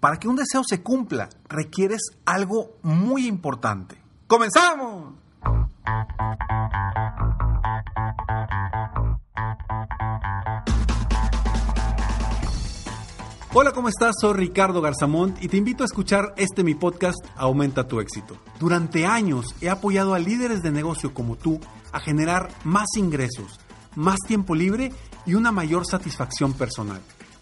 Para que un deseo se cumpla, requieres algo muy importante. ¡Comenzamos! Hola, ¿cómo estás? Soy Ricardo Garzamont y te invito a escuchar este mi podcast Aumenta tu éxito. Durante años he apoyado a líderes de negocio como tú a generar más ingresos, más tiempo libre y una mayor satisfacción personal.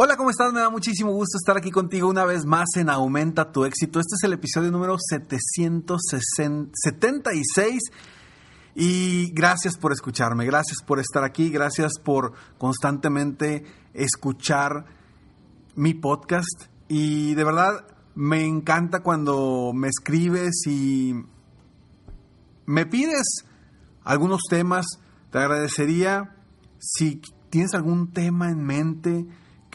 Hola, ¿cómo estás? Me da muchísimo gusto estar aquí contigo una vez más en Aumenta tu éxito. Este es el episodio número 776 y gracias por escucharme, gracias por estar aquí, gracias por constantemente escuchar mi podcast y de verdad me encanta cuando me escribes y me pides algunos temas. Te agradecería si tienes algún tema en mente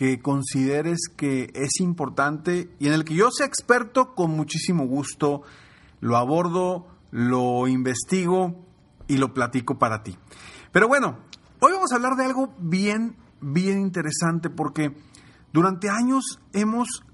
que consideres que es importante y en el que yo sea experto, con muchísimo gusto lo abordo, lo investigo y lo platico para ti. Pero bueno, hoy vamos a hablar de algo bien, bien interesante porque durante años hemos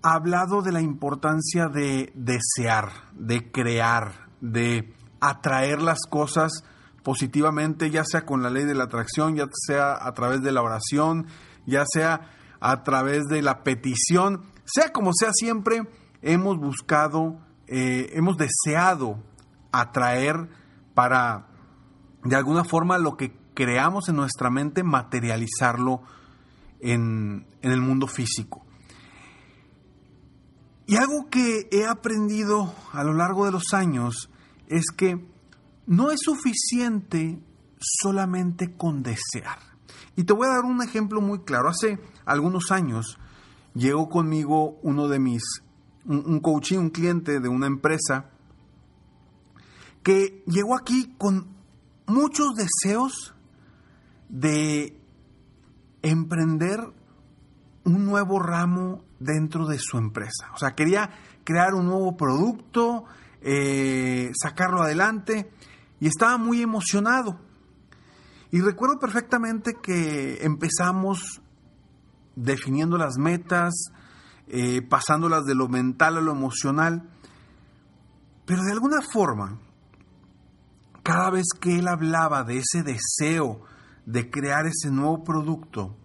hablado de la importancia de desear, de crear, de atraer las cosas positivamente, ya sea con la ley de la atracción, ya sea a través de la oración, ya sea a través de la petición, sea como sea, siempre hemos buscado, eh, hemos deseado atraer para, de alguna forma, lo que creamos en nuestra mente, materializarlo en, en el mundo físico. Y algo que he aprendido a lo largo de los años es que no es suficiente solamente con desear. Y te voy a dar un ejemplo muy claro. Hace algunos años llegó conmigo uno de mis, un, un coaching, un cliente de una empresa, que llegó aquí con muchos deseos de emprender un nuevo ramo dentro de su empresa. O sea, quería crear un nuevo producto, eh, sacarlo adelante y estaba muy emocionado. Y recuerdo perfectamente que empezamos definiendo las metas, eh, pasándolas de lo mental a lo emocional, pero de alguna forma, cada vez que él hablaba de ese deseo de crear ese nuevo producto,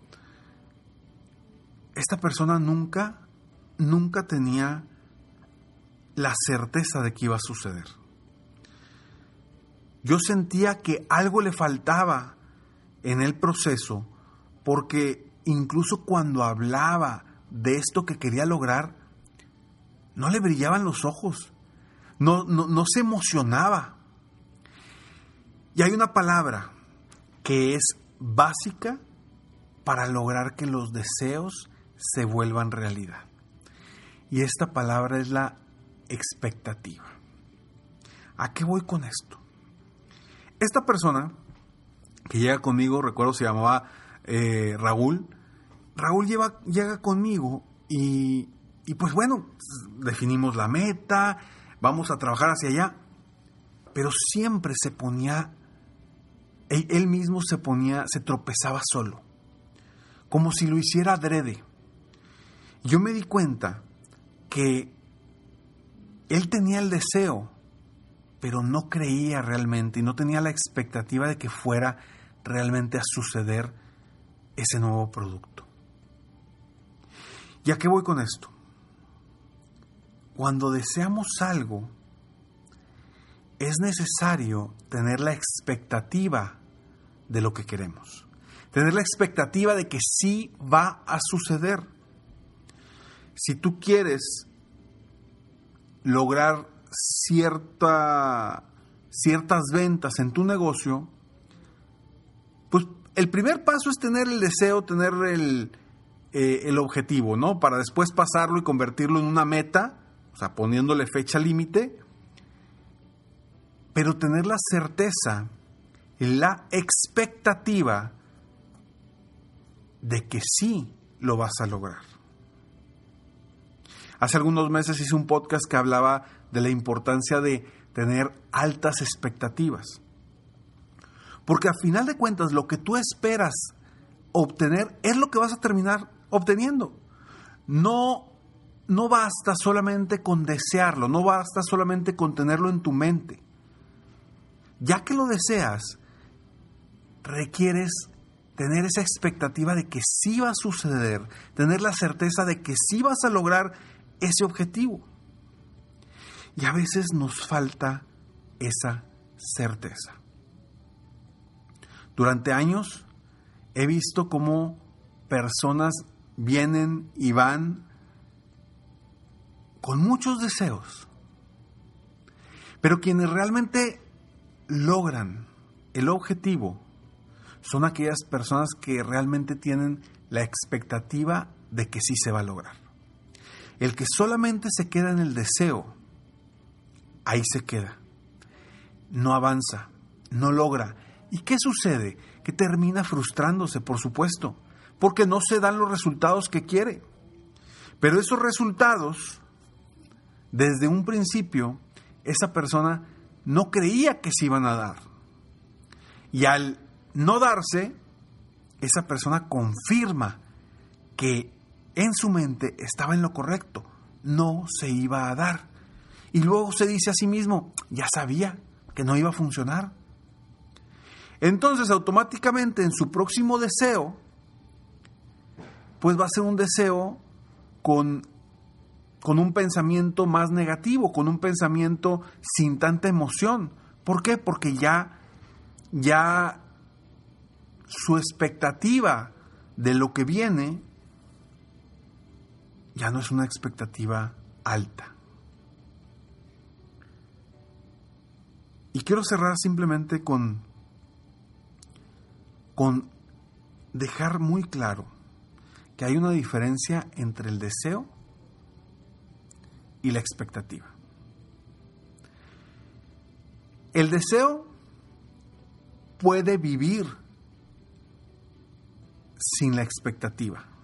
esta persona nunca, nunca tenía la certeza de que iba a suceder. Yo sentía que algo le faltaba en el proceso porque incluso cuando hablaba de esto que quería lograr, no le brillaban los ojos, no, no, no se emocionaba. Y hay una palabra que es básica para lograr que los deseos se vuelvan realidad. Y esta palabra es la expectativa. ¿A qué voy con esto? Esta persona que llega conmigo, recuerdo se llamaba eh, Raúl, Raúl llega conmigo y, y pues bueno, definimos la meta, vamos a trabajar hacia allá. Pero siempre se ponía, él mismo se ponía, se tropezaba solo, como si lo hiciera adrede. Yo me di cuenta que él tenía el deseo, pero no creía realmente y no tenía la expectativa de que fuera realmente a suceder ese nuevo producto. ¿Y a qué voy con esto? Cuando deseamos algo, es necesario tener la expectativa de lo que queremos. Tener la expectativa de que sí va a suceder. Si tú quieres lograr cierta, ciertas ventas en tu negocio, el primer paso es tener el deseo, tener el, eh, el objetivo, ¿no? Para después pasarlo y convertirlo en una meta, o sea, poniéndole fecha límite, pero tener la certeza, la expectativa de que sí lo vas a lograr. Hace algunos meses hice un podcast que hablaba de la importancia de tener altas expectativas. Porque a final de cuentas lo que tú esperas obtener es lo que vas a terminar obteniendo. No, no basta solamente con desearlo, no basta solamente con tenerlo en tu mente. Ya que lo deseas, requieres tener esa expectativa de que sí va a suceder, tener la certeza de que sí vas a lograr ese objetivo. Y a veces nos falta esa certeza. Durante años he visto cómo personas vienen y van con muchos deseos, pero quienes realmente logran el objetivo son aquellas personas que realmente tienen la expectativa de que sí se va a lograr. El que solamente se queda en el deseo, ahí se queda. No avanza, no logra. ¿Y qué sucede? Que termina frustrándose, por supuesto, porque no se dan los resultados que quiere. Pero esos resultados, desde un principio, esa persona no creía que se iban a dar. Y al no darse, esa persona confirma que en su mente estaba en lo correcto, no se iba a dar. Y luego se dice a sí mismo, ya sabía que no iba a funcionar. Entonces automáticamente en su próximo deseo, pues va a ser un deseo con, con un pensamiento más negativo, con un pensamiento sin tanta emoción. ¿Por qué? Porque ya, ya su expectativa de lo que viene ya no es una expectativa alta. Y quiero cerrar simplemente con, con dejar muy claro que hay una diferencia entre el deseo y la expectativa. El deseo puede vivir sin la expectativa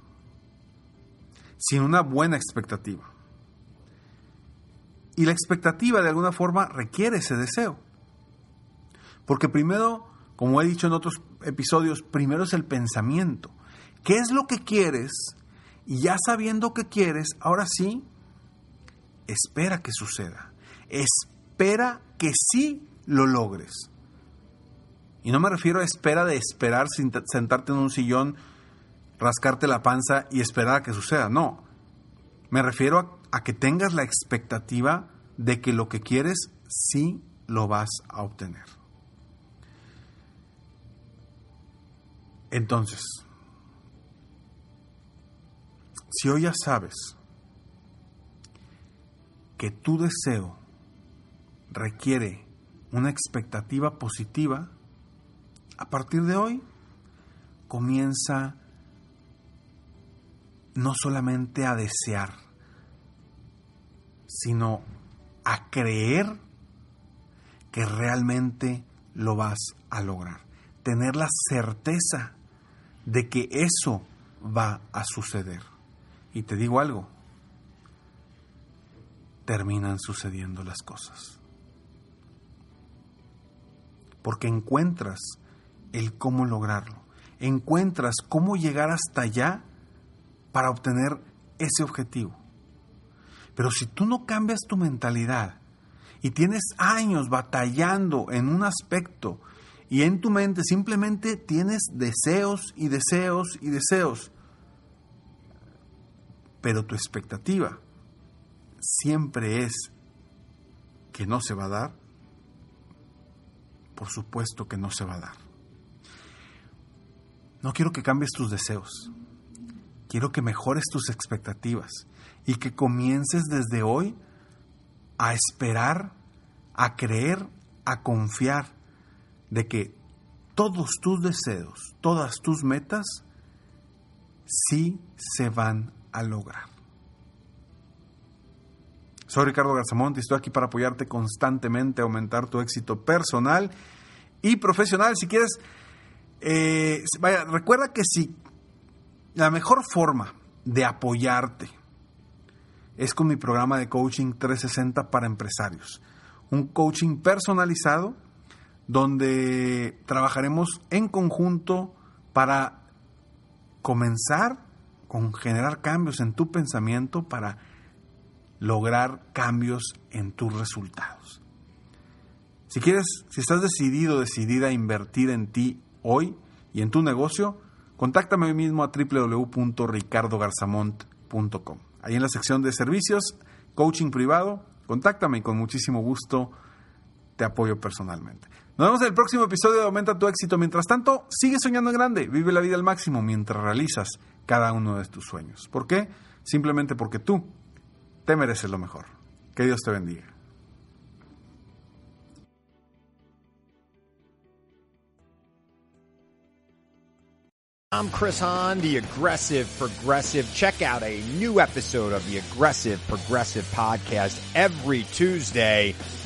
sin una buena expectativa. Y la expectativa de alguna forma requiere ese deseo. Porque primero, como he dicho en otros episodios, primero es el pensamiento. ¿Qué es lo que quieres? Y ya sabiendo que quieres, ahora sí, espera que suceda. Espera que sí lo logres. Y no me refiero a espera de esperar sin sentarte en un sillón rascarte la panza y esperar a que suceda. No. Me refiero a, que tengas la expectativa de que lo que quieres sí lo vas a obtener. Entonces, si hoy ya sabes que tu deseo requiere una expectativa positiva, a partir de hoy comienza no solamente a desear, sino a creer que realmente lo vas a lograr. Tener la certeza de que eso va a suceder. Y te digo algo, terminan sucediendo las cosas. Porque encuentras el cómo lograrlo, encuentras cómo llegar hasta allá para obtener ese objetivo. Pero si tú no cambias tu mentalidad y tienes años batallando en un aspecto y en tu mente simplemente tienes deseos y deseos y deseos, pero tu expectativa siempre es que no se va a dar, por supuesto que no se va a dar. No quiero que cambies tus deseos, quiero que mejores tus expectativas y que comiences desde hoy a esperar, a creer, a confiar de que todos tus deseos, todas tus metas, sí se van a lograr. Soy Ricardo Garzamont y estoy aquí para apoyarte constantemente aumentar tu éxito personal y profesional. Si quieres, eh, vaya, recuerda que si la mejor forma de apoyarte es con mi programa de coaching 360 para empresarios. Un coaching personalizado donde trabajaremos en conjunto para comenzar con generar cambios en tu pensamiento para lograr cambios en tus resultados. Si quieres, si estás decidido, decidida a invertir en ti hoy y en tu negocio, contáctame hoy mismo a www.ricardogarzamont.com. Ahí en la sección de servicios, coaching privado, contáctame y con muchísimo gusto te apoyo personalmente. Nos vemos en el próximo episodio de Aumenta tu éxito. Mientras tanto, sigue soñando en grande, vive la vida al máximo mientras realizas cada uno de tus sueños. ¿Por qué? Simplemente porque tú te mereces lo mejor. Que Dios te bendiga. I'm Chris Hahn, the Aggressive Progressive. Check out a new episode of the Aggressive Progressive podcast every Tuesday.